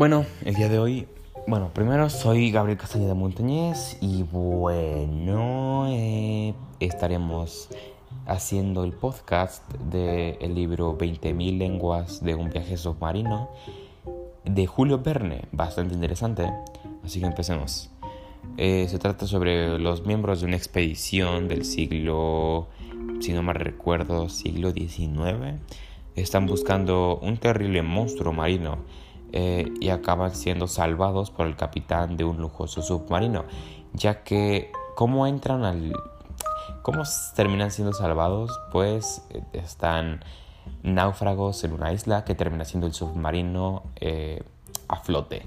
Bueno, el día de hoy, bueno, primero soy Gabriel Castañeda Montañez y bueno, eh, estaremos haciendo el podcast del libro 20.000 lenguas de un viaje submarino de Julio Verne, bastante interesante, así que empecemos. Eh, se trata sobre los miembros de una expedición del siglo, si no mal recuerdo, siglo XIX. Están buscando un terrible monstruo marino eh, y acaban siendo salvados por el capitán de un lujoso submarino, ya que ¿cómo entran al... ¿Cómo terminan siendo salvados? Pues eh, están náufragos en una isla que termina siendo el submarino eh, a flote.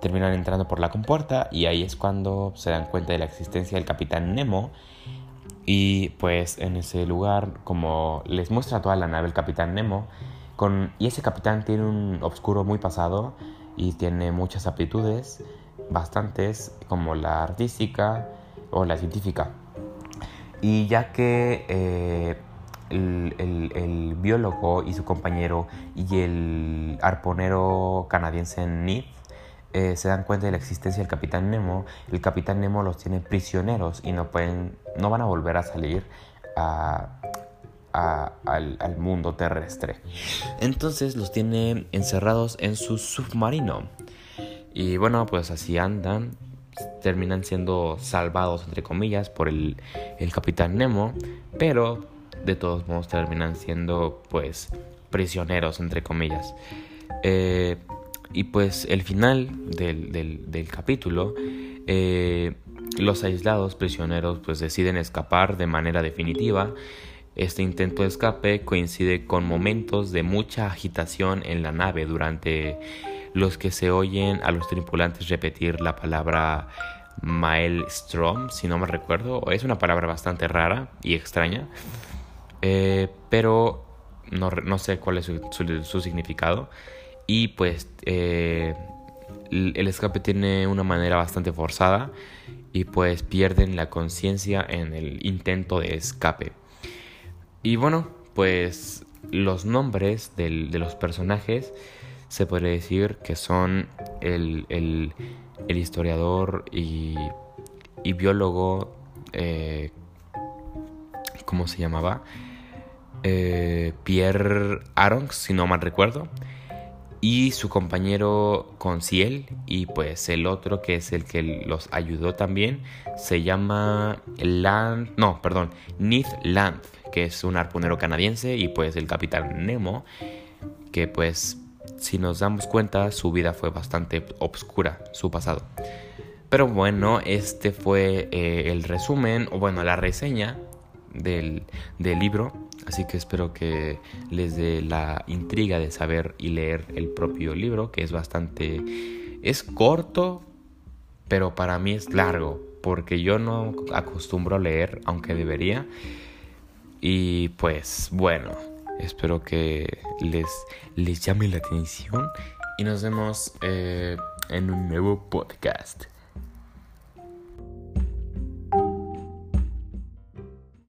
Terminan entrando por la compuerta y ahí es cuando se dan cuenta de la existencia del capitán Nemo. Y pues en ese lugar, como les muestra toda la nave el capitán Nemo, y ese capitán tiene un oscuro muy pasado y tiene muchas aptitudes, bastantes, como la artística o la científica. Y ya que eh, el, biólogo y su compañero y el arponero canadiense Nith eh, se dan cuenta de la existencia del capitán Nemo, el capitán Nemo los tiene prisioneros y no, pueden, no van a volver a salir a, al, mundo terrestre. Entonces los tiene encerrados en su submarino. Y bueno, pues así andan. Terminan siendo salvados, entre comillas, por el, el capitán Nemo. Pero de todos modos terminan siendo, pues, prisioneros, entre comillas. Eh, y pues el final del, del, capítulo, eh, los aislados prisioneros pues deciden escapar de manera definitiva este intento de escape coincide con momentos de mucha agitación en la nave durante los que se oyen a los tripulantes repetir la palabra Maelstrom, si no me recuerdo. Es una palabra bastante rara y extraña, eh, pero no, sé cuál es su, significado. Y pues eh, el escape tiene una manera bastante forzada y pues pierden la conciencia en el intento de escape. Y bueno, pues los nombres de los personajes se puede decir que son el, historiador y, biólogo, eh, ¿cómo se llamaba? Eh, Pierre Aronx, si no mal recuerdo, y su compañero Conciel, y pues el otro que es el que los ayudó también, se llama Land, no, perdón, Nith Land que es un arponero canadiense, y pues el capitán Nemo, que pues si nos damos cuenta su vida fue bastante obscura, su pasado. Pero bueno, este fue eh, el resumen, o bueno, la reseña del, del libro. Así que espero que les dé la intriga de saber y leer el propio libro, que es bastante... Es corto, pero para mí es largo, porque yo no acostumbro a leer, aunque debería. Y pues bueno, espero que les, les llame la atención y nos vemos eh, en un nuevo podcast.